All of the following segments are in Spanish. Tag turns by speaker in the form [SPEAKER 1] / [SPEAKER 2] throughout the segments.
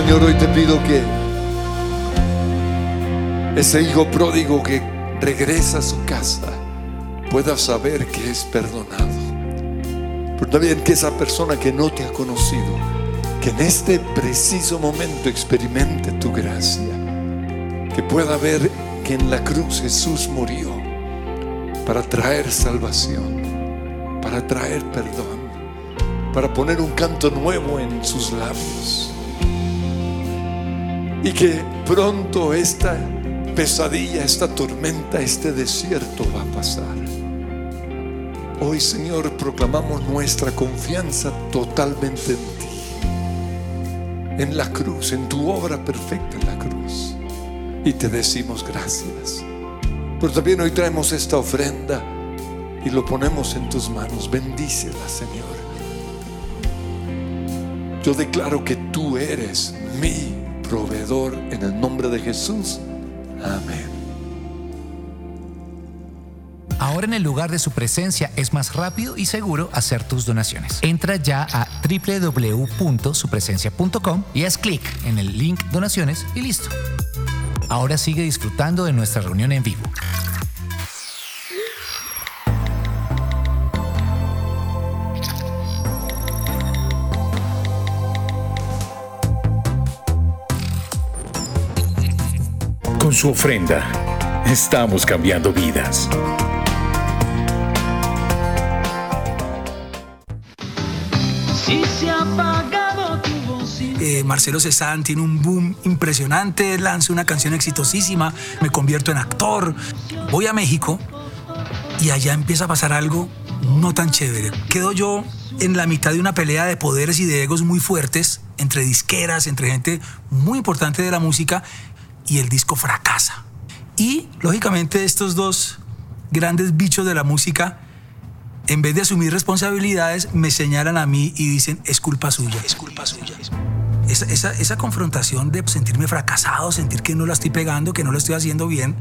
[SPEAKER 1] Señor, hoy te pido que ese hijo pródigo que regresa a su casa pueda saber que es perdonado. Pero también que esa persona que no te ha conocido, que en este preciso momento experimente tu gracia, que pueda ver que en la cruz Jesús murió para traer salvación, para traer perdón, para poner un canto nuevo en sus labios. Y que pronto esta pesadilla, esta tormenta, este desierto va a pasar. Hoy, Señor, proclamamos nuestra confianza totalmente en ti, en la cruz, en tu obra perfecta en la cruz. Y te decimos gracias. Pero también hoy traemos esta ofrenda y lo ponemos en tus manos. Bendícela, Señor. Yo declaro que tú eres mi proveedor en el nombre de Jesús. Amén.
[SPEAKER 2] Ahora en el lugar de su presencia es más rápido y seguro hacer tus donaciones. Entra ya a www.supresencia.com y haz clic en el link donaciones y listo. Ahora sigue disfrutando de nuestra reunión en vivo.
[SPEAKER 3] Con su ofrenda, estamos cambiando vidas.
[SPEAKER 4] Eh, Marcelo Cezanne tiene un boom impresionante, lanza una canción exitosísima, me convierto en actor, voy a México y allá empieza a pasar algo no tan chévere. Quedo yo en la mitad de una pelea de poderes y de egos muy fuertes entre disqueras, entre gente muy importante de la música y el disco fracasa. Y lógicamente estos dos grandes bichos de la música, en vez de asumir responsabilidades, me señalan a mí y dicen, es culpa suya, es culpa suya. Esa, esa, confrontación de sentirme fracasado, sentir que no la estoy pegando, que no lo estoy haciendo bien,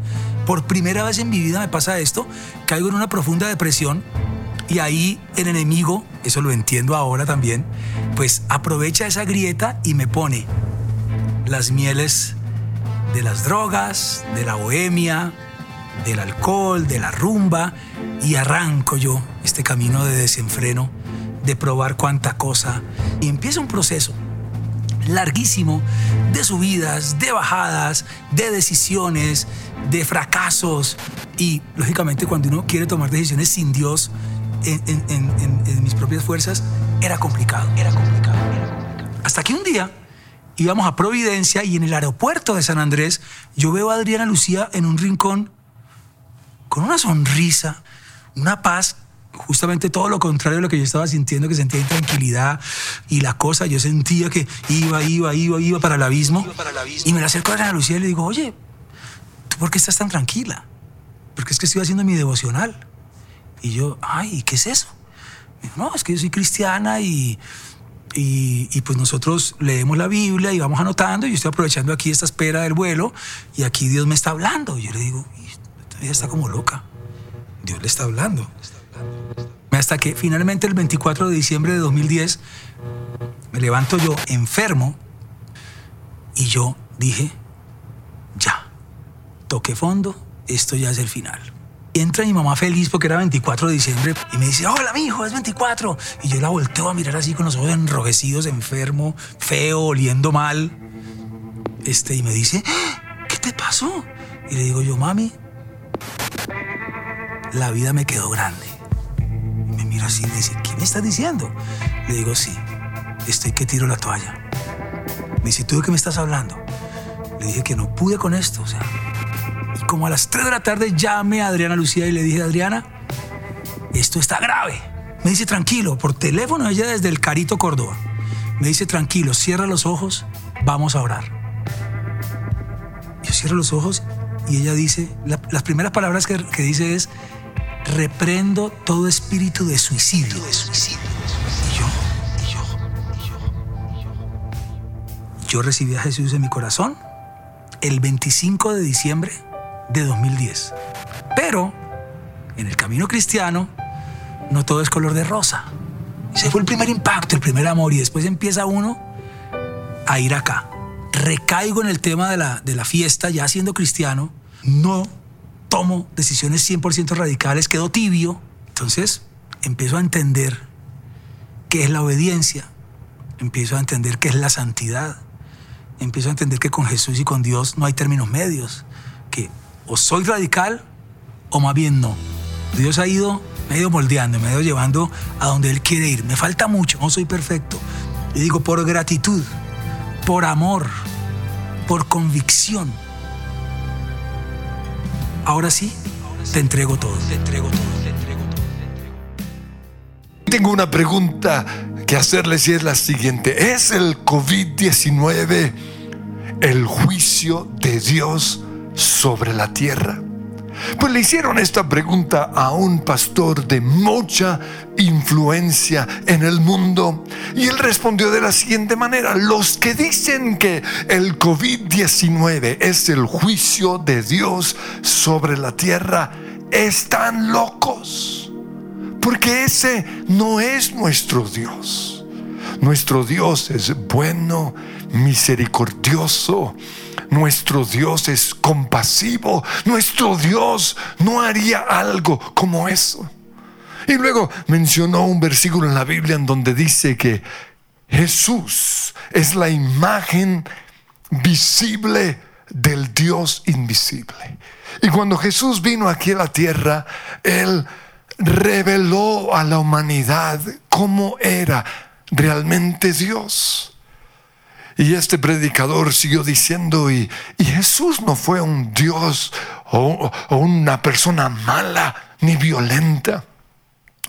[SPEAKER 4] por primera vez en mi vida me pasa esto, caigo en una profunda depresión y ahí el enemigo, eso lo entiendo ahora también, pues aprovecha esa grieta y me pone las mieles de las drogas, de la bohemia, del alcohol, de la rumba, y arranco yo este camino de desenfreno, de probar cuánta cosa, y empieza un proceso larguísimo de subidas, de bajadas, de decisiones, de fracasos, y lógicamente cuando uno quiere tomar decisiones sin Dios en, en, mis propias fuerzas, era complicado, era complicado, era complicado. Hasta que un día íbamos a Providencia y en el aeropuerto de San Andrés yo veo a Adriana Lucía en un rincón con una sonrisa, una paz, justamente todo lo contrario de lo que yo estaba sintiendo, que sentía intranquilidad y la cosa, yo sentía que iba, iba, iba, iba para el abismo. Para el abismo. Y me la acerco a Adriana Lucía y le digo, oye, ¿tú por qué estás tan tranquila? Porque es que estoy haciendo mi devocional. Y yo, ay, ¿qué es eso? Me dijo, no, es que yo soy cristiana y y, pues nosotros leemos la Biblia y vamos anotando. Y yo estoy aprovechando aquí esta espera del vuelo y aquí Dios me está hablando. Y yo le digo, ella está como loca. Dios le está hablando. Hasta que finalmente el 24 de diciembre de 2010 me levanto yo enfermo y yo dije, ya, toqué fondo, esto ya es el final. Entra mi mamá feliz porque era 24 de diciembre y me dice, hola, mi hijo, es 24. Y yo la volteo a mirar así con los ojos enrojecidos, enfermo, feo, oliendo mal. Este, y me dice, ¿qué te pasó? Y le digo yo, mami, la vida me quedó grande. Me mira así y dice, ¿qué me estás diciendo? Le digo, sí, estoy que tiro la toalla. Me dice, ¿tú de qué me estás hablando? Le dije que no pude con esto, o sea, como a las 3 de la tarde llamé a Adriana Lucía y le dije, Adriana, esto está grave. Me dice, tranquilo, por teléfono ella desde el Carito, Córdoba. Me dice, tranquilo, cierra los ojos, vamos a orar. Yo cierro los ojos y ella dice, la, las primeras palabras que, que, dice es, reprendo todo espíritu de suicidio. De suicidio. Y yo, y yo, y yo, y yo. Yo recibí a Jesús en mi corazón el 25 de diciembre de 2010. Pero en el camino cristiano no todo es color de rosa. Ese fue el primer impacto, el primer amor y después empieza uno a ir acá. recaigo en el tema de la, de la fiesta, ya siendo cristiano, no tomo decisiones 100% radicales, quedo tibio, entonces empiezo a entender qué es la obediencia, empiezo a entender qué es la santidad, empiezo a entender que con Jesús y con Dios no hay términos medios, que o soy radical o más bien no. Dios ha ido, me ha ido moldeando, me ha ido llevando a donde Él quiere ir. Me falta mucho, no soy perfecto. Y digo, por gratitud, por amor, por convicción. Ahora sí, te entrego todo, te entrego todo, te entrego todo.
[SPEAKER 1] Tengo una pregunta que hacerles y es la siguiente. ¿Es el COVID-19 el juicio de Dios sobre la tierra? Pues le hicieron esta pregunta a un pastor de mucha influencia en el mundo y él respondió de la siguiente manera, los que dicen que el COVID-19 es el juicio de Dios sobre la tierra están locos, porque ese no es nuestro Dios. Nuestro Dios es bueno, misericordioso nuestro Dios es compasivo. Nuestro Dios no haría algo como eso. Y luego mencionó un versículo en la Biblia en donde dice que Jesús es la imagen visible del Dios invisible. Y cuando Jesús vino aquí a la tierra, Él reveló a la humanidad cómo era realmente Dios. Y este predicador siguió diciendo, y, Jesús no fue un Dios o, o una persona mala ni violenta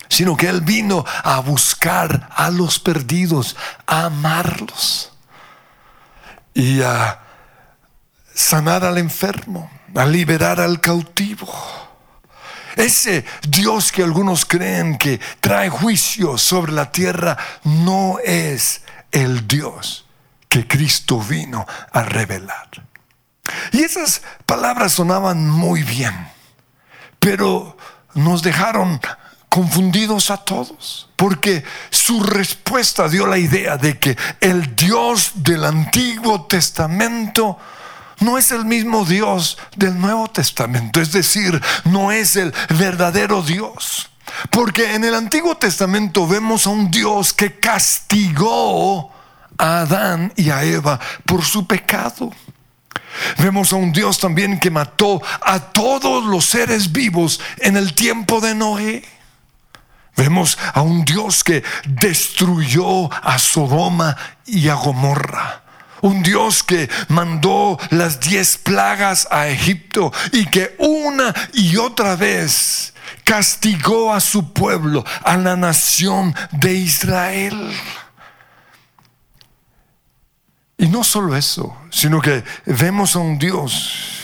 [SPEAKER 1] sino que Él vino a buscar a los perdidos, a amarlos y a sanar al enfermo, a liberar al cautivo. Ese Dios que algunos creen que trae juicio sobre la tierra no es el Dios que Cristo vino a revelar. Y esas palabras sonaban muy bien, pero nos dejaron confundidos a todos, porque su respuesta dio la idea de que el Dios del Antiguo Testamento no es el mismo Dios del Nuevo Testamento, es decir, no es el verdadero Dios. Porque en el Antiguo Testamento vemos a un Dios que castigó a Adán y a Eva por su pecado. Vemos a un Dios también que mató a todos los seres vivos en el tiempo de Noé. Vemos a un Dios que destruyó a Sodoma y a Gomorra. Un Dios que mandó las diez plagas a Egipto y que una y otra vez castigó a su pueblo, a la nación de Israel. Y no solo eso, sino que vemos a un Dios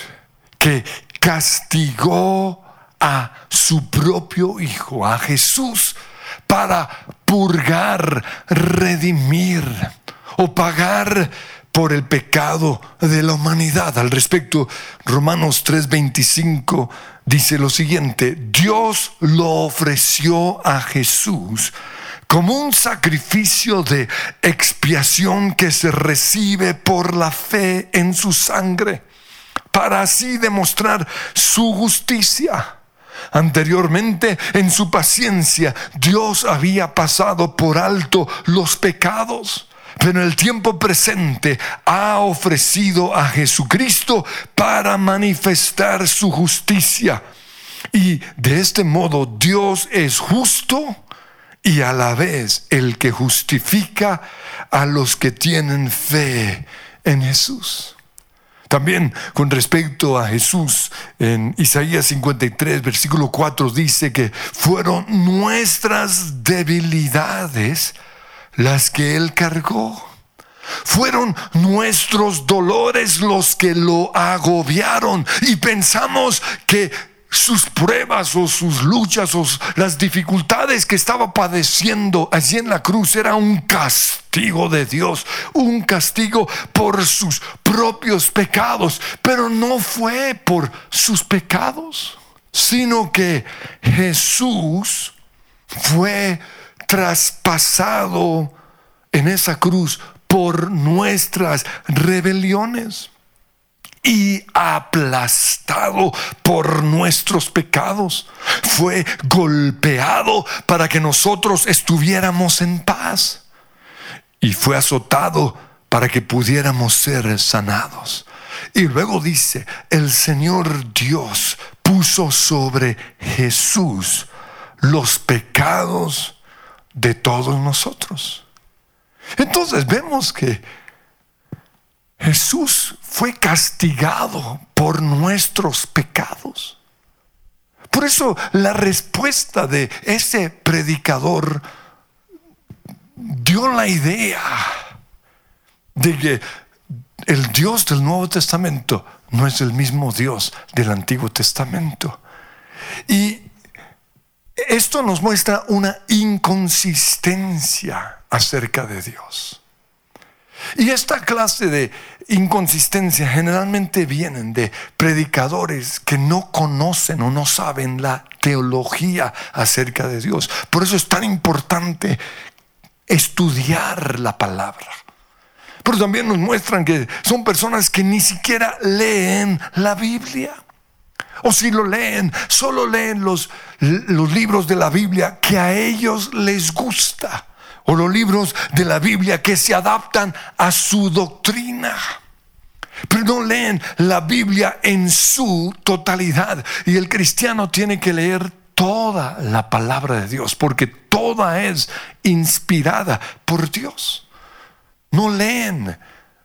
[SPEAKER 1] que castigó a su propio Hijo, a Jesús, para purgar, redimir o pagar por el pecado de la humanidad. Al respecto, Romanos 3:25 dice lo siguiente, Dios lo ofreció a Jesús como un sacrificio de expiación que se recibe por la fe en su sangre, para así demostrar su justicia. Anteriormente, en su paciencia, Dios había pasado por alto los pecados, pero en el tiempo presente ha ofrecido a Jesucristo para manifestar su justicia. Y de este modo Dios es justo y a la vez el que justifica a los que tienen fe en Jesús. También con respecto a Jesús, en Isaías 53, versículo 4 dice que fueron nuestras debilidades las que Él cargó. Fueron nuestros dolores los que lo agobiaron y pensamos que sus pruebas o sus luchas o las dificultades que estaba padeciendo allí en la cruz era un castigo de Dios, un castigo por sus propios pecados, pero no fue por sus pecados, sino que Jesús fue traspasado en esa cruz por nuestras rebeliones y aplastado por nuestros pecados. Fue golpeado para que nosotros estuviéramos en paz. Y fue azotado para que pudiéramos ser sanados. Y luego dice, el Señor Dios puso sobre Jesús los pecados de todos nosotros. Entonces vemos que Jesús fue castigado por nuestros pecados. Por eso la respuesta de ese predicador dio la idea de que el Dios del Nuevo Testamento no es el mismo Dios del Antiguo Testamento. Y esto nos muestra una inconsistencia acerca de Dios. Y esta clase de inconsistencia generalmente vienen de predicadores que no conocen o no saben la teología acerca de Dios. Por eso es tan importante estudiar la palabra. Pero también nos muestran que son personas que ni siquiera leen la Biblia. O si lo leen, solo leen los, los libros de la Biblia que a ellos les gusta o los libros de la Biblia que se adaptan a su doctrina. Pero no leen la Biblia en su totalidad. Y el cristiano tiene que leer toda la palabra de Dios, porque toda es inspirada por Dios. No leen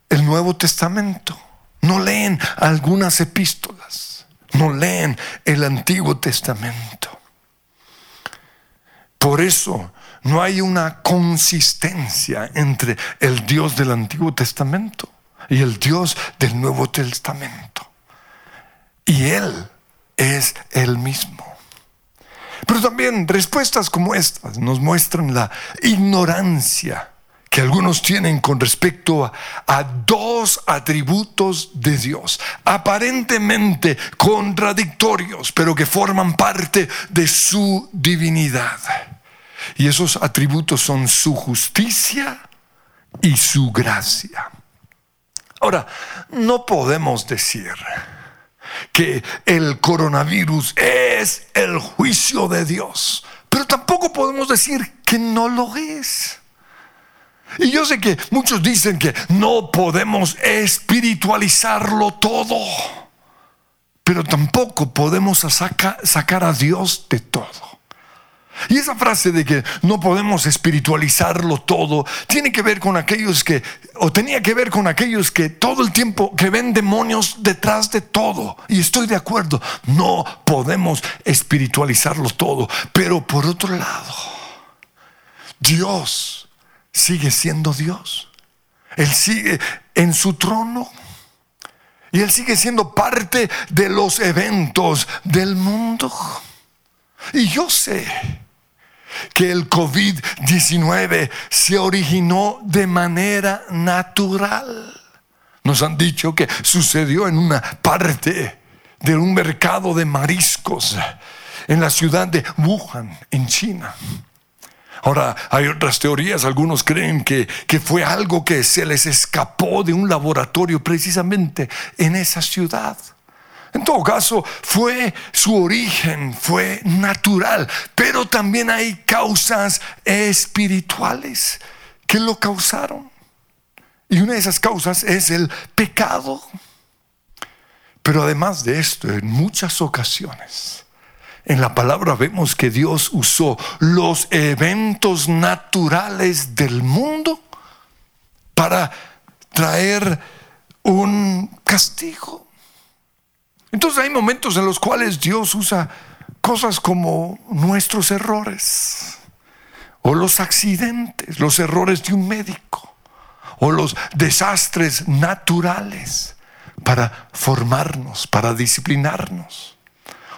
[SPEAKER 1] el Nuevo Testamento, no leen algunas epístolas, no leen el Antiguo Testamento. Por eso no hay una consistencia entre el Dios del Antiguo Testamento y el Dios del Nuevo Testamento. Y Él es el mismo. Pero también respuestas como estas nos muestran la ignorancia que algunos tienen con respecto a, a, dos atributos de Dios, aparentemente contradictorios, pero que forman parte de su divinidad. Y esos atributos son su justicia y su gracia. Ahora, no podemos decir que el coronavirus es el juicio de Dios, pero tampoco podemos decir que no lo es. Y yo sé que muchos dicen que no podemos espiritualizarlo todo, pero tampoco podemos sacar a Dios de todo. Y esa frase de que no podemos espiritualizarlo todo, tiene que ver con aquellos que, o tenía que ver con aquellos que todo el tiempo que ven demonios detrás de todo. Y estoy de acuerdo, no podemos espiritualizarlo todo. Pero por otro lado, Dios sigue siendo Dios. Él sigue en su trono. Y Él sigue siendo parte de los eventos del mundo. Y yo sé que el COVID-19 se originó de manera natural. Nos han dicho que sucedió en una parte de un mercado de mariscos en la ciudad de Wuhan, en China. Ahora, hay otras teorías, algunos creen que, que, fue algo que se les escapó de un laboratorio precisamente en esa ciudad. En todo caso, fue su origen, fue natural, pero también hay causas espirituales que lo causaron. Y una de esas causas es el pecado. Pero además de esto, en muchas ocasiones, en la palabra vemos que Dios usó los eventos naturales del mundo para traer un castigo. Entonces hay momentos en los cuales Dios usa cosas como nuestros errores, o los accidentes, los errores de un médico, o los desastres naturales para formarnos, para disciplinarnos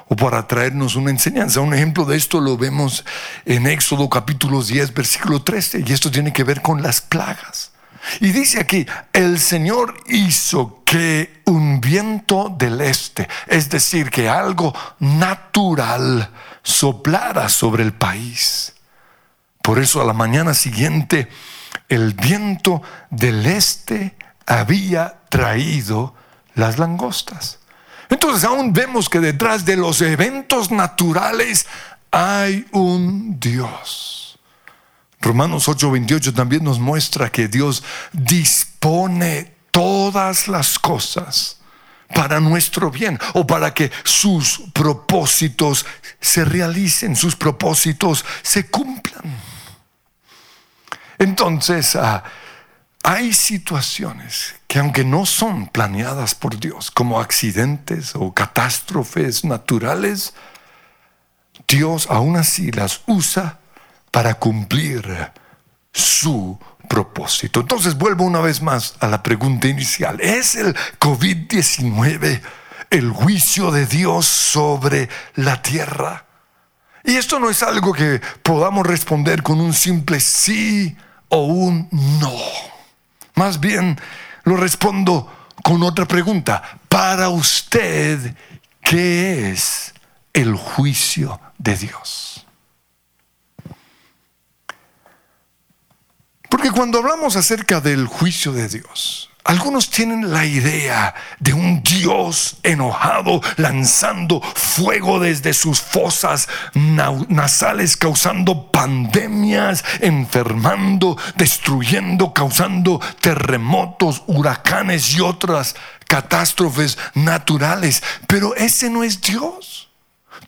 [SPEAKER 1] o para traernos una enseñanza. Un ejemplo de esto lo vemos en Éxodo capítulo 10, versículo 13, y esto tiene que ver con las plagas. Y dice aquí, el Señor hizo que un viento del este, es decir, que algo natural soplara sobre el país. Por eso a la mañana siguiente el viento del este había traído las langostas. Entonces aún vemos que detrás de los eventos naturales hay un Dios. Romanos 8:28 también nos muestra que Dios dispone todas las cosas para nuestro bien o para que sus propósitos se realicen, sus propósitos se cumplan. Entonces, ah, hay situaciones que aunque no son planeadas por Dios, como accidentes o catástrofes naturales, Dios aún así las usa para cumplir su propósito. Entonces vuelvo una vez más a la pregunta inicial. ¿Es el COVID-19 el juicio de Dios sobre la tierra? Y esto no es algo que podamos responder con un simple sí o un no. Más bien lo respondo con otra pregunta. Para usted, ¿qué es el juicio de Dios? Porque cuando hablamos acerca del juicio de Dios, algunos tienen la idea de un Dios enojado lanzando fuego desde sus fosas nasales, causando pandemias, enfermando, destruyendo, causando terremotos, huracanes y otras catástrofes naturales. Pero ese no es Dios.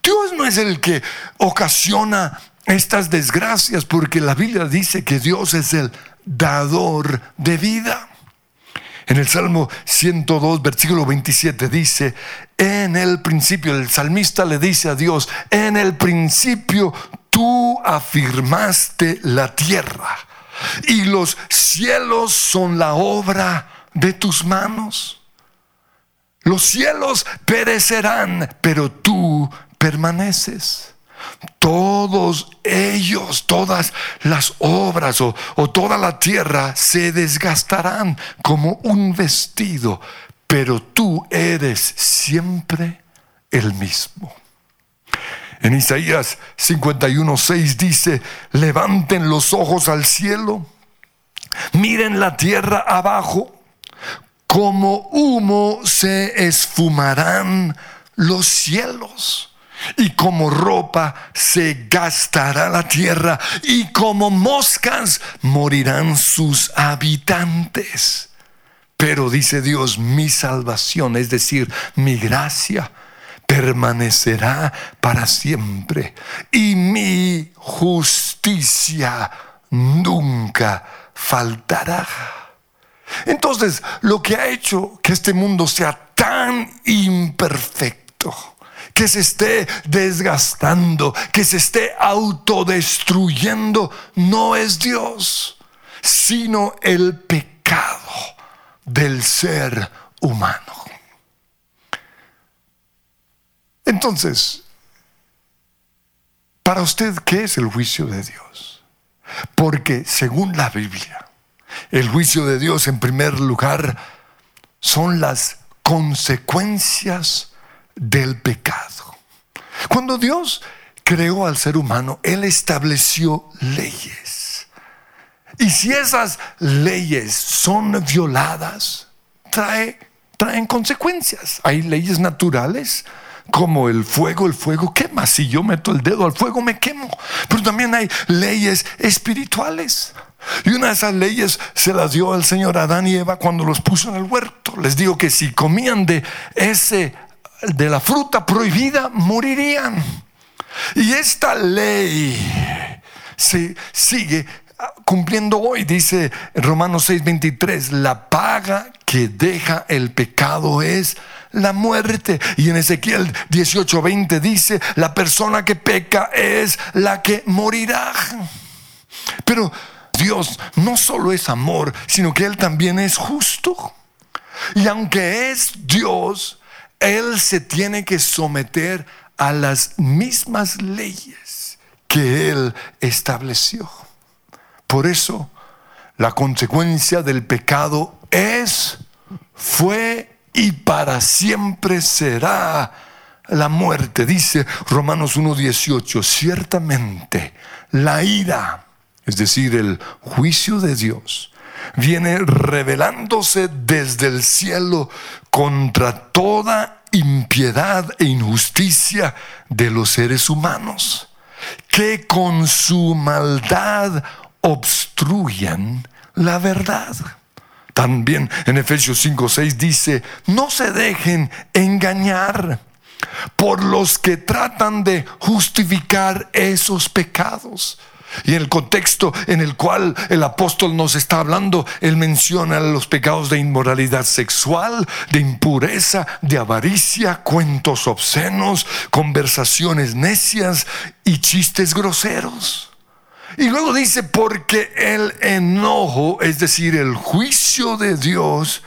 [SPEAKER 1] Dios no es el que ocasiona estas desgracias porque la Biblia dice que Dios es el dador de vida. En el Salmo 102, versículo 27 dice, en el principio, el salmista le dice a Dios, en el principio tú afirmaste la tierra y los cielos son la obra de tus manos. Los cielos perecerán, pero tú permaneces todos ellos, todas las obras o, toda la tierra se desgastarán como un vestido, pero tú eres siempre el mismo. En Isaías 51:6 dice, levanten los ojos al cielo, miren la tierra abajo, como humo se esfumarán los cielos y como ropa se gastará la tierra y como moscas morirán sus habitantes. Pero dice Dios, mi salvación, es decir, mi gracia, permanecerá para siempre y mi justicia nunca faltará. Entonces, lo que ha hecho que este mundo sea tan imperfecto, que se esté desgastando, que se esté autodestruyendo, no es Dios, sino el pecado del ser humano. Entonces, para usted, ¿qué es el juicio de Dios? Porque según la Biblia, el juicio de Dios en primer lugar son las consecuencias del pecado. Cuando Dios creó al ser humano, Él estableció leyes. Y si esas leyes son violadas, trae, traen consecuencias. Hay leyes naturales como el fuego, el fuego quema. Si yo meto el dedo al fuego me quemo. Pero también hay leyes espirituales. Y una de esas leyes se las dio al Señor Adán y Eva cuando los puso en el huerto. Les digo que si comían de ese de la fruta prohibida morirían. Y esta ley se sigue cumpliendo hoy, dice Romanos 6:23, la paga que deja el pecado es la muerte. Y en Ezequiel 18:20 dice, la persona que peca es la que morirá. Pero Dios no solo es amor, sino que Él también es justo. Y aunque es Dios, él se tiene que someter a las mismas leyes que Él estableció. Por eso, la consecuencia del pecado es, fue y para siempre será la muerte. Dice Romanos 1.18, ciertamente la ira, es decir, el juicio de Dios, viene revelándose desde el cielo contra toda impiedad e injusticia de los seres humanos, que con su maldad obstruyen la verdad. También en Efesios 5:6 dice, no se dejen engañar por los que tratan de justificar esos pecados. Y en el contexto en el cual el apóstol nos está hablando, él menciona los pecados de inmoralidad sexual, de impureza, de avaricia, cuentos obscenos, conversaciones necias y chistes groseros. Y luego dice, porque el enojo, es decir, el juicio de Dios,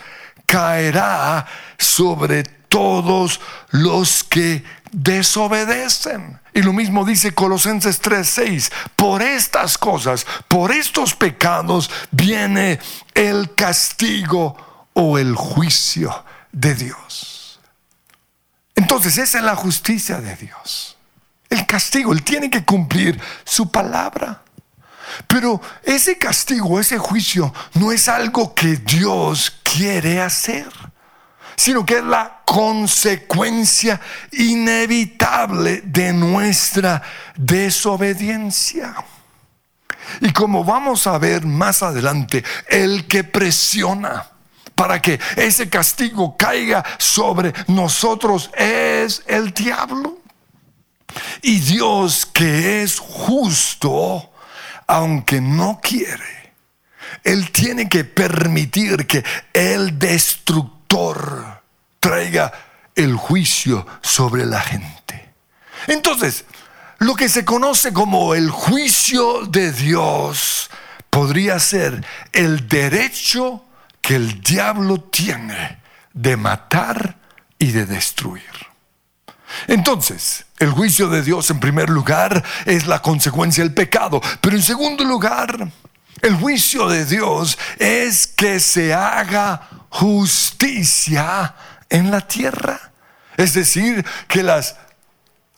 [SPEAKER 1] caerá sobre todos los que desobedecen. Y lo mismo dice Colosenses 3:6, por estas cosas, por estos pecados viene el castigo o el juicio de Dios. Entonces esa es la justicia de Dios. El castigo, Él tiene que cumplir su palabra. Pero ese castigo, ese juicio, no es algo que Dios quiere hacer sino que es la consecuencia inevitable de nuestra desobediencia. Y como vamos a ver más adelante, el que presiona para que ese castigo caiga sobre nosotros es el diablo. Y Dios que es justo, aunque no quiere, Él tiene que permitir que el destructor traiga el juicio sobre la gente. Entonces, lo que se conoce como el juicio de Dios podría ser el derecho que el diablo tiene de matar y de destruir. Entonces, el juicio de Dios en primer lugar es la consecuencia del pecado, pero en segundo lugar, el juicio de Dios es que se haga justicia en la tierra. Es decir, que las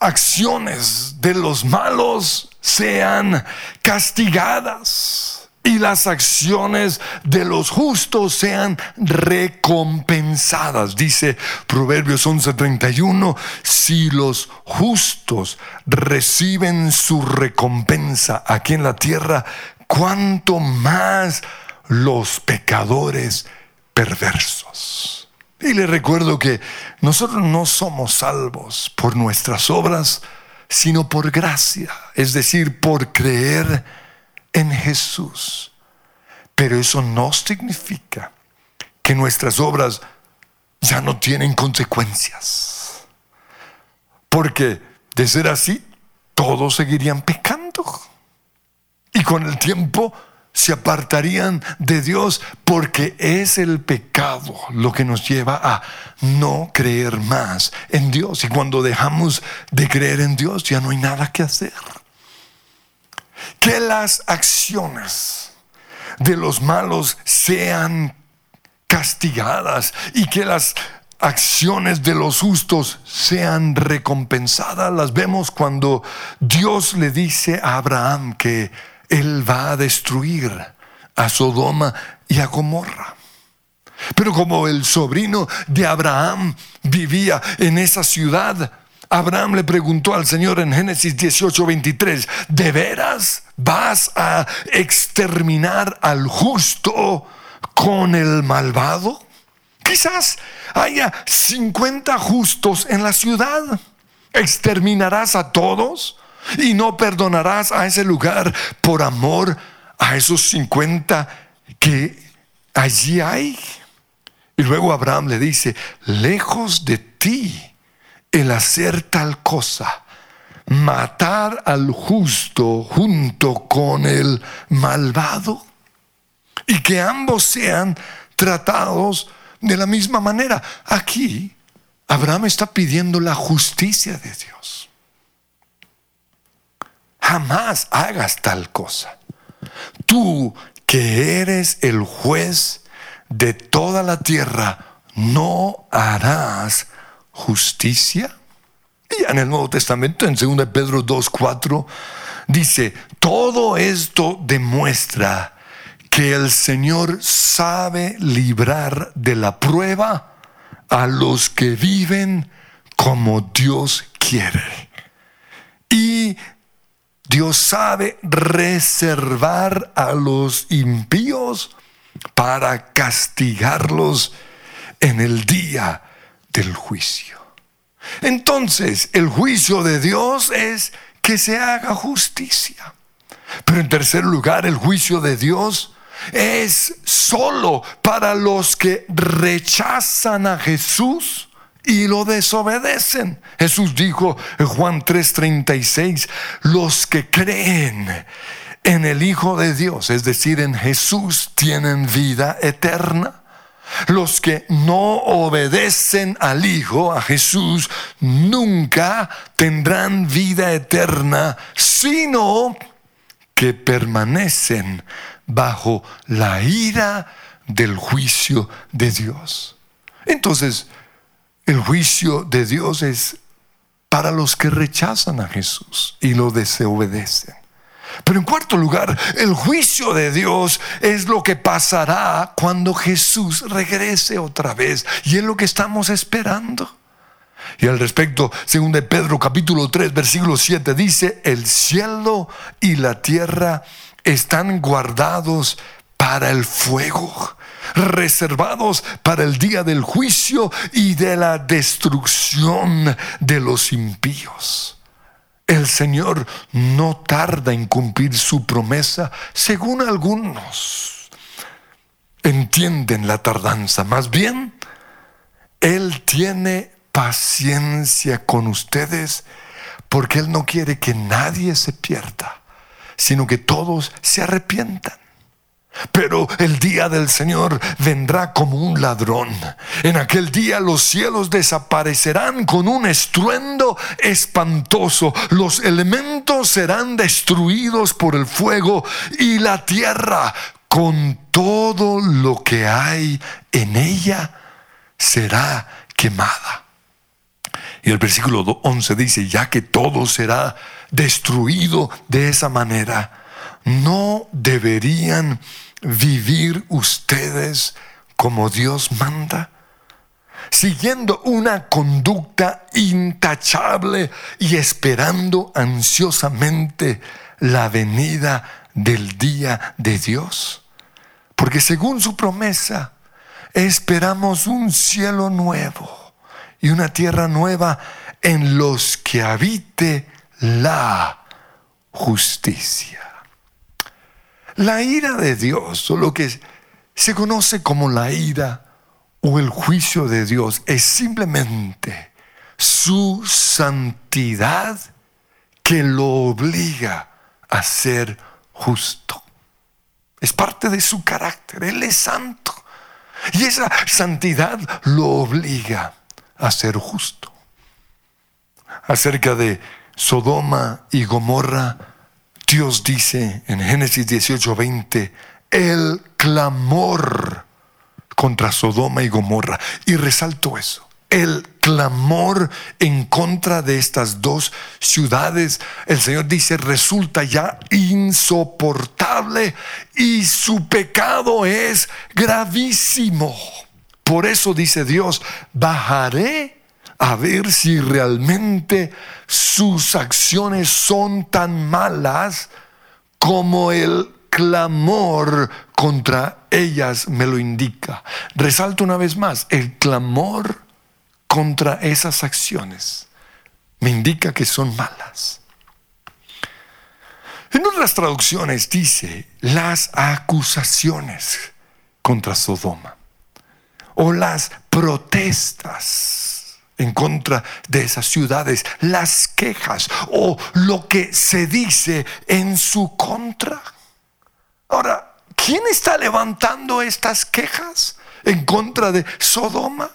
[SPEAKER 1] acciones de los malos sean castigadas y las acciones de los justos sean recompensadas. Dice Proverbios 11:31, si los justos reciben su recompensa aquí en la tierra, cuánto más los pecadores perversos. Y le recuerdo que nosotros no somos salvos por nuestras obras, sino por gracia, es decir, por creer en Jesús. Pero eso no significa que nuestras obras ya no tienen consecuencias. Porque de ser así, todos seguirían pecando. Y con el tiempo se apartarían de Dios porque es el pecado lo que nos lleva a no creer más en Dios. Y cuando dejamos de creer en Dios ya no hay nada que hacer. Que las acciones de los malos sean castigadas y que las acciones de los justos sean recompensadas. Las vemos cuando Dios le dice a Abraham que él va a destruir a Sodoma y a Gomorra. Pero como el sobrino de Abraham vivía en esa ciudad, Abraham le preguntó al Señor en Génesis 18:23, ¿de veras vas a exterminar al justo con el malvado? Quizás haya 50 justos en la ciudad. ¿Exterminarás a todos? Y no perdonarás a ese lugar por amor a esos 50 que allí hay. Y luego Abraham le dice, lejos de ti el hacer tal cosa, matar al justo junto con el malvado, y que ambos sean tratados de la misma manera. Aquí Abraham está pidiendo la justicia de Dios jamás hagas tal cosa. Tú que eres el juez de toda la tierra, ¿no harás justicia? Y en el Nuevo Testamento, en 2 Pedro 2.4, Dice, todo esto demuestra que el Señor sabe librar de la prueba a los que viven como Dios quiere. Y Dios sabe reservar a los impíos para castigarlos en el día del juicio. Entonces, el juicio de Dios es que se haga justicia. Pero en tercer lugar, el juicio de Dios es solo para los que rechazan a Jesús y lo desobedecen. Jesús dijo en Juan 3:36, los que creen en el Hijo de Dios, es decir, en Jesús, tienen vida eterna. Los que no obedecen al Hijo, a Jesús, nunca tendrán vida eterna, sino que permanecen bajo la ira del juicio de Dios. Entonces, el juicio de Dios es para los que rechazan a Jesús y lo desobedecen. Pero en cuarto lugar, el juicio de Dios es lo que pasará cuando Jesús regrese otra vez. Y es lo que estamos esperando. Y al respecto, según de Pedro capítulo 3, versículo 7, dice, el cielo y la tierra están guardados para el fuego, reservados para el día del juicio y de la destrucción de los impíos. El Señor no tarda en cumplir su promesa, según algunos entienden la tardanza. Más bien, Él tiene paciencia con ustedes porque Él no quiere que nadie se pierda, sino que todos se arrepientan. Pero el día del Señor vendrá como un ladrón. En aquel día los cielos desaparecerán con un estruendo espantoso. Los elementos serán destruidos por el fuego y la tierra con todo lo que hay en ella será quemada. Y el versículo 11 dice, ya que todo será destruido de esa manera, no deberían vivir ustedes como Dios manda, siguiendo una conducta intachable y esperando ansiosamente la venida del día de Dios. Porque según su promesa, esperamos un cielo nuevo y una tierra nueva en los que habite la justicia. La ira de Dios, o lo que se conoce como la ira o el juicio de Dios, es simplemente su santidad que lo obliga a ser justo. Es parte de su carácter. Él es santo. Y esa santidad lo obliga a ser justo. Acerca de Sodoma y Gomorra, Dios dice en Génesis 18:20, el clamor contra Sodoma y Gomorra. Y resalto eso, el clamor en contra de estas dos ciudades, el Señor dice, resulta ya insoportable y su pecado es gravísimo. Por eso dice Dios, bajaré a ver si realmente sus acciones son tan malas como el clamor contra ellas me lo indica. Resalto una vez más, el clamor contra esas acciones me indica que son malas. En otras traducciones dice las acusaciones contra Sodoma o las protestas en contra de esas ciudades, las quejas o lo que se dice en su contra. Ahora, ¿quién está levantando estas quejas en contra de Sodoma?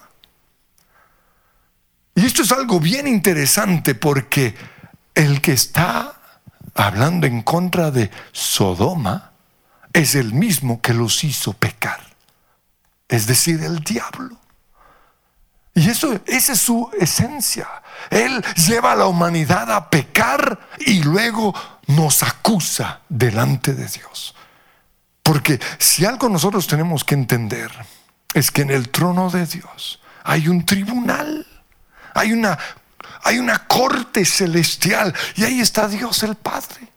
[SPEAKER 1] Y esto es algo bien interesante porque el que está hablando en contra de Sodoma es el mismo que los hizo pecar, es decir, el diablo. Y eso, esa es su esencia. Él lleva a la humanidad a pecar y luego nos acusa delante de Dios. Porque si algo nosotros tenemos que entender es que en el trono de Dios hay un tribunal, hay una, hay una corte celestial y ahí está Dios el Padre.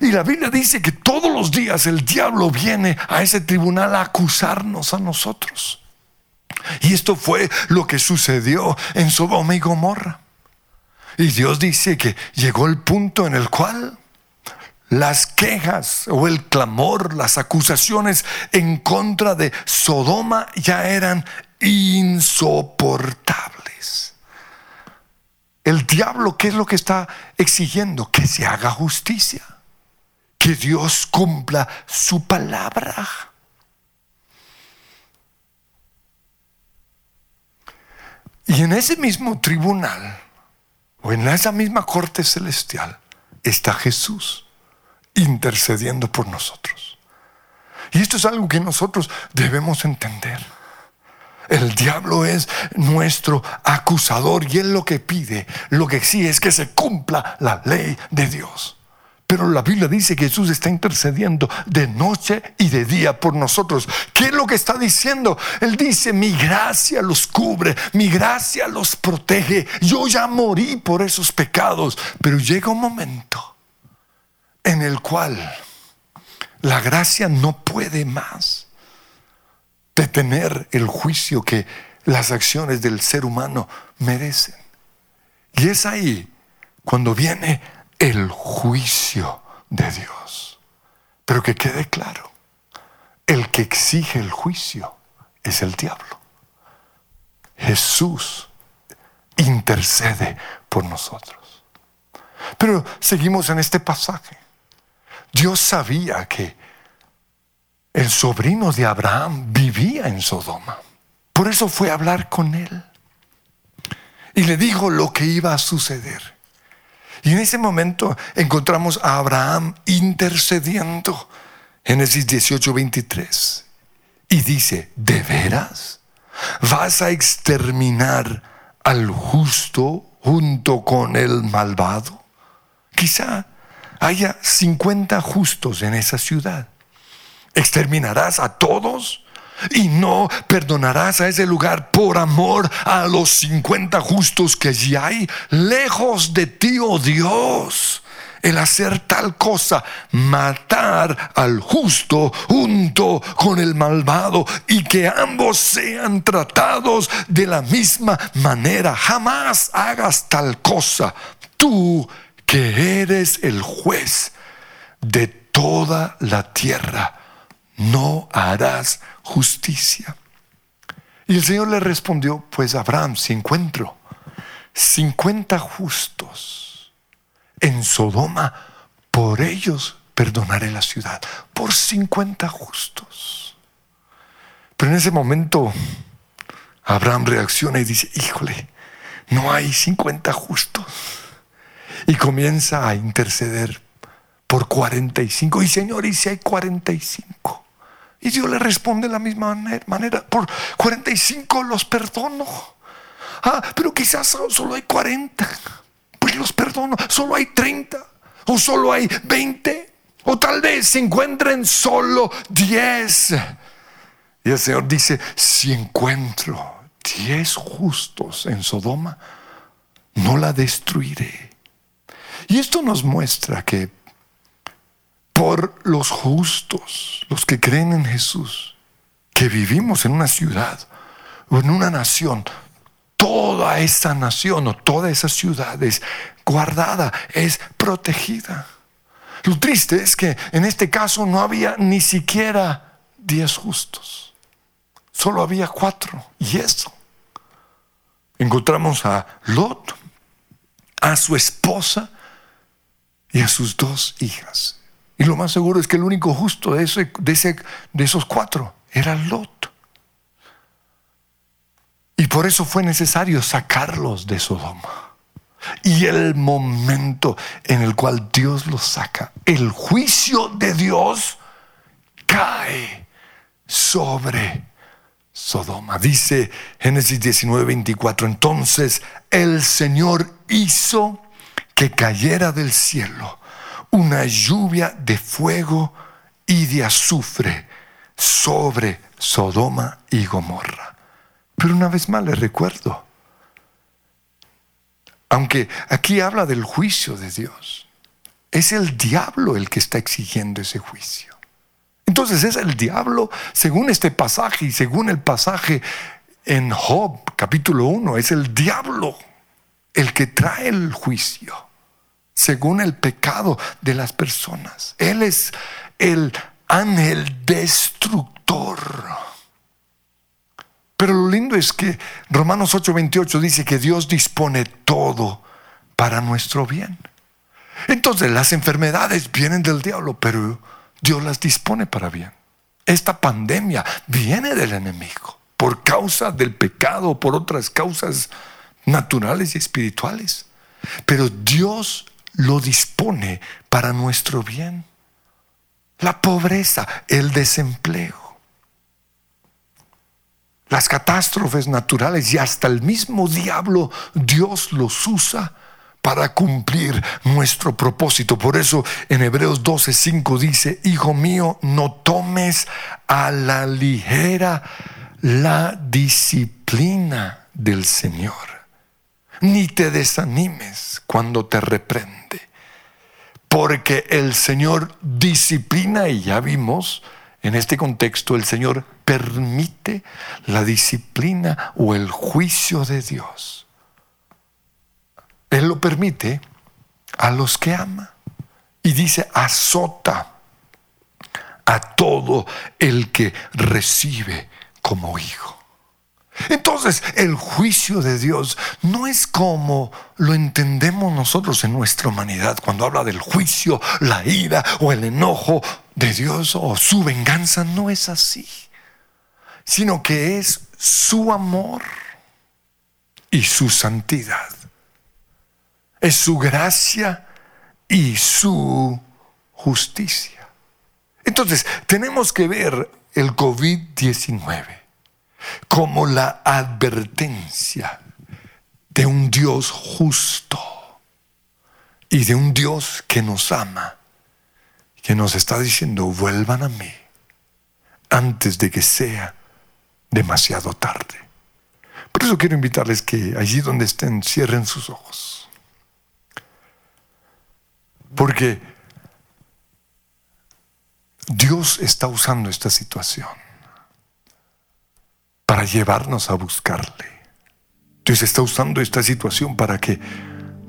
[SPEAKER 1] Y la Biblia dice que todos los días el diablo viene a ese tribunal a acusarnos a nosotros. Y esto fue lo que sucedió en Sodoma y Gomorra. Y Dios dice que llegó el punto en el cual las quejas o el clamor, las acusaciones en contra de Sodoma ya eran insoportables. El diablo, ¿qué es lo que está exigiendo? Que se haga justicia, que Dios cumpla su palabra. Y en ese mismo tribunal, o en esa misma corte celestial, está Jesús intercediendo por nosotros. Y esto es algo que nosotros debemos entender. El diablo es nuestro acusador y él lo que pide, lo que exige es que se cumpla la ley de Dios. Pero la Biblia dice que Jesús está intercediendo de noche y de día por nosotros. ¿Qué es lo que está diciendo? Él dice, mi gracia los cubre, mi gracia los protege. Yo ya morí por esos pecados, pero llega un momento en el cual la gracia no puede más detener el juicio que las acciones del ser humano merecen. Y es ahí cuando viene el juicio de Dios. Pero que quede claro, el que exige el juicio es el diablo. Jesús intercede por nosotros. Pero seguimos en este pasaje. Dios sabía que el sobrino de Abraham vivía en Sodoma. Por eso fue a hablar con él. Y le dijo lo que iba a suceder. Y en ese momento encontramos a Abraham intercediendo. Génesis 18, 23. Y dice, ¿de veras? ¿Vas a exterminar al justo junto con el malvado? Quizá haya 50 justos en esa ciudad. ¿Exterminarás a todos? Y no perdonarás a ese lugar por amor a los 50 justos que allí hay. Lejos de ti, oh Dios, el hacer tal cosa, matar al justo junto con el malvado y que ambos sean tratados de la misma manera. Jamás hagas tal cosa. Tú que eres el juez de toda la tierra no harás justicia. Y el Señor le respondió, pues Abraham, si encuentro 50 justos en Sodoma, por ellos perdonaré la ciudad, por 50 justos. Pero en ese momento Abraham reacciona y dice, híjole, no hay 50 justos. Y comienza a interceder por 45. Y Señor, ¿y si hay 45? Y Dios le responde de la misma manera, por 45 los perdono. Ah, pero quizás solo hay 40. Pues los perdono. Solo hay 30. O solo hay 20. O tal vez se encuentren solo 10. Y el Señor dice, si encuentro 10 justos en Sodoma, no la destruiré. Y esto nos muestra que por los justos, los que creen en Jesús, que vivimos en una ciudad o en una nación, toda esa nación o toda esa ciudad es guardada, es protegida. Lo triste es que en este caso no había ni siquiera diez justos, solo había cuatro. Y eso, encontramos a Lot, a su esposa y a sus dos hijas. Y lo más seguro es que el único justo de, de, esos cuatro era Lot. Y por eso fue necesario sacarlos de Sodoma. Y el momento en el cual Dios los saca, el juicio de Dios cae sobre Sodoma. Dice Génesis 19, 24. Entonces el Señor hizo que cayera del cielo una lluvia de fuego y de azufre sobre Sodoma y Gomorra. Pero una vez más le recuerdo, aunque aquí habla del juicio de Dios, es el diablo el que está exigiendo ese juicio. Entonces es el diablo, según este pasaje y según el pasaje en Job capítulo 1, es el diablo el que trae el juicio, según el pecado de las personas. Él es el ángel destructor. Pero lo lindo es que Romanos 8:28 dice que Dios dispone todo para nuestro bien. Entonces las enfermedades vienen del diablo, pero Dios las dispone para bien. Esta pandemia viene del enemigo por causa del pecado, por otras causas naturales y espirituales. Pero Dios lo dispone para nuestro bien. La pobreza, el desempleo, las catástrofes naturales y hasta el mismo diablo, Dios los usa para cumplir nuestro propósito. Por eso en Hebreos 12:5 dice, Hijo mío, no tomes a la ligera la disciplina del Señor, ni te desanimes cuando te reprende, porque el Señor disciplina y ya vimos, en este contexto el Señor permite la disciplina o el juicio de Dios él lo permite a los que ama. Y dice, azota a todo el que recibe como hijo. Entonces, el juicio de Dios no es como lo entendemos nosotros en nuestra humanidad cuando habla del juicio, la ira o el enojo de Dios o su venganza. No es así, sino que es su amor y su santidad es su gracia y su justicia. Entonces, tenemos que ver el COVID-19 como la advertencia de un Dios justo y de un Dios que nos ama, que nos está diciendo, vuelvan a mí antes de que sea demasiado tarde. Por eso quiero invitarles que allí donde estén cierren sus ojos. Porque Dios está usando esta situación para llevarnos a buscarle. Dios está usando esta situación para que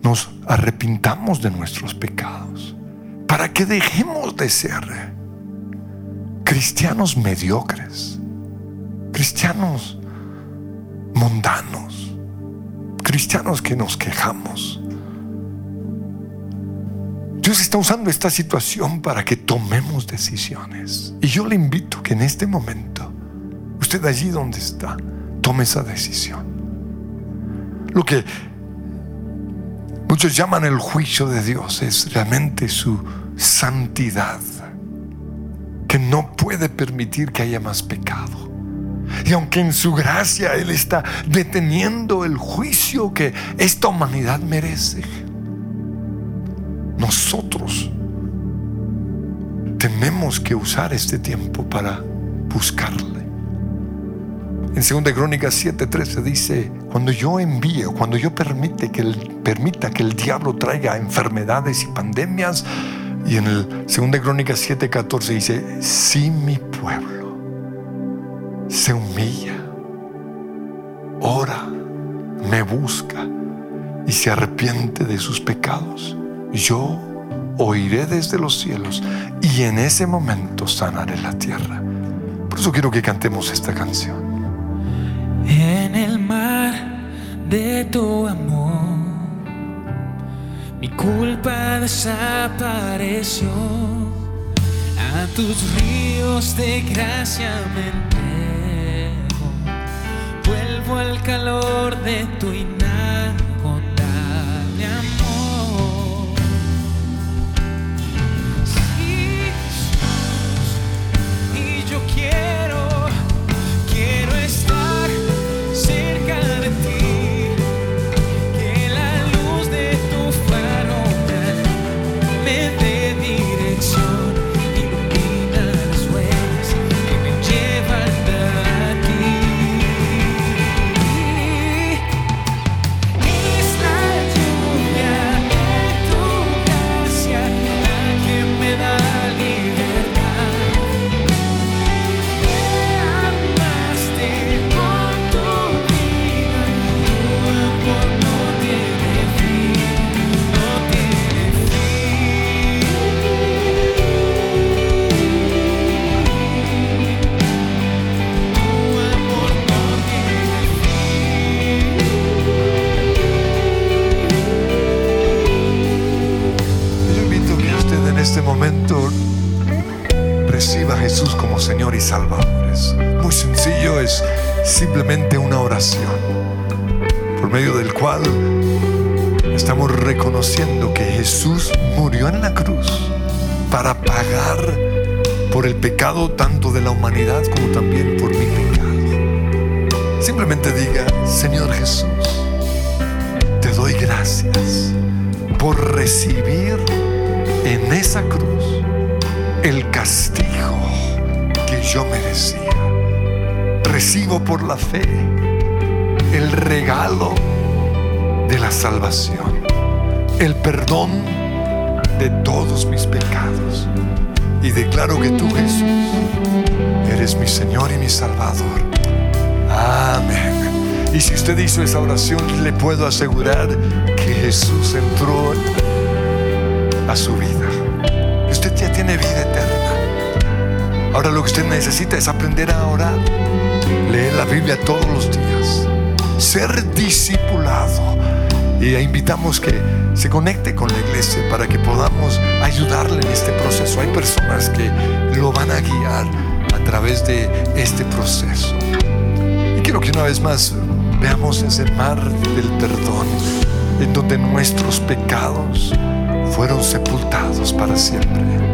[SPEAKER 1] nos arrepintamos de nuestros pecados, para que dejemos de ser cristianos mediocres, cristianos mundanos, cristianos que nos quejamos, Dios está usando esta situación para que tomemos decisiones. Y yo le invito que en este momento, usted allí donde está, tome esa decisión. Lo que muchos llaman el juicio de Dios es realmente su santidad, que no puede permitir que haya más pecado. Y aunque en su gracia Él está deteniendo el juicio que esta humanidad merece, nosotros tenemos que usar este tiempo para buscarle. En 2 Crónicas 7:13 dice, cuando yo envíe, cuando yo permite que el, permita que el diablo traiga enfermedades y pandemias, y en el 2 Crónicas 7:14 dice, si mi pueblo se humilla, ora, me busca y se arrepiente de sus pecados, yo oiré desde los cielos y en ese momento sanaré la tierra. Por eso quiero que cantemos esta canción.
[SPEAKER 5] En el mar de tu amor, mi culpa desapareció. A tus ríos de gracia me entrego. Vuelvo al calor de tu
[SPEAKER 6] quiero,
[SPEAKER 1] tanto de la humanidad como también por mi pecado. Simplemente diga, Señor Jesús, te doy gracias por recibir en esa cruz el castigo que yo merecía. Recibo por la fe el regalo de la salvación, el perdón de todos mis pecados. Y declaro que tú, Jesús, eres mi Señor y mi Salvador. Amén. Y si usted hizo esa oración, le puedo asegurar que Jesús entró a su vida usted ya tiene vida eterna. Ahora lo que usted necesita es aprender a orar, leer la Biblia todos los días, ser discipulado. Y invitamos que se conecte con la iglesia para que podamos ayudarle en este proceso. Hay personas que lo van a guiar a través de este proceso. Y quiero que una vez más veamos ese mar del perdón en donde nuestros pecados fueron sepultados para siempre.